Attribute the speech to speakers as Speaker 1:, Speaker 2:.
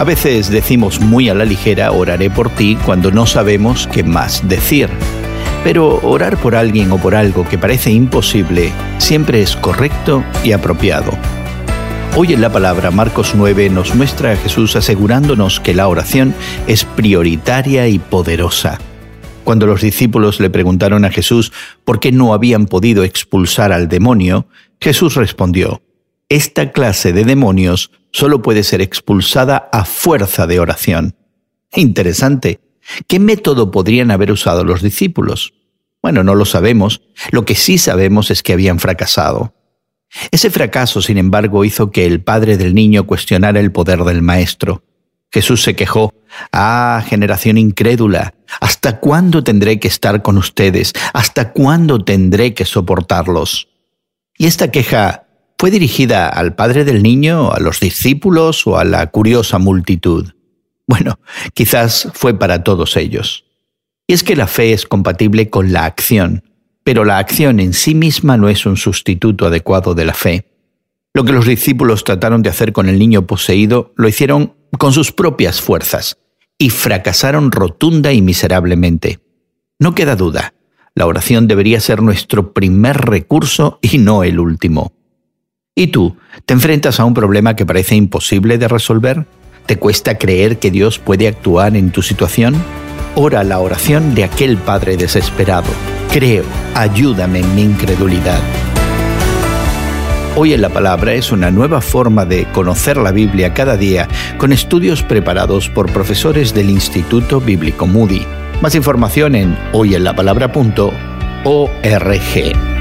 Speaker 1: A veces decimos muy a la ligera, oraré por ti, cuando no sabemos qué más decir. Pero orar por alguien o por algo que parece imposible siempre es correcto y apropiado. Hoy en la palabra Marcos 9 nos muestra a Jesús asegurándonos que la oración es prioritaria y poderosa. Cuando los discípulos le preguntaron a Jesús por qué no habían podido expulsar al demonio, Jesús respondió, Esta clase de demonios solo puede ser expulsada a fuerza de oración. Interesante. ¿Qué método podrían haber usado los discípulos? Bueno, no lo sabemos. Lo que sí sabemos es que habían fracasado. Ese fracaso, sin embargo, hizo que el padre del niño cuestionara el poder del maestro. Jesús se quejó, Ah, generación incrédula, ¿hasta cuándo tendré que estar con ustedes? ¿Hasta cuándo tendré que soportarlos? Y esta queja ¿Fue dirigida al padre del niño, a los discípulos o a la curiosa multitud? Bueno, quizás fue para todos ellos. Y es que la fe es compatible con la acción, pero la acción en sí misma no es un sustituto adecuado de la fe. Lo que los discípulos trataron de hacer con el niño poseído lo hicieron con sus propias fuerzas y fracasaron rotunda y miserablemente. No queda duda, la oración debería ser nuestro primer recurso y no el último. ¿Y tú? ¿Te enfrentas a un problema que parece imposible de resolver? ¿Te cuesta creer que Dios puede actuar en tu situación? Ora la oración de aquel Padre desesperado. Creo, ayúdame en mi incredulidad. Hoy en la Palabra es una nueva forma de conocer la Biblia cada día con estudios preparados por profesores del Instituto Bíblico Moody. Más información en hoyenlapalabra.org.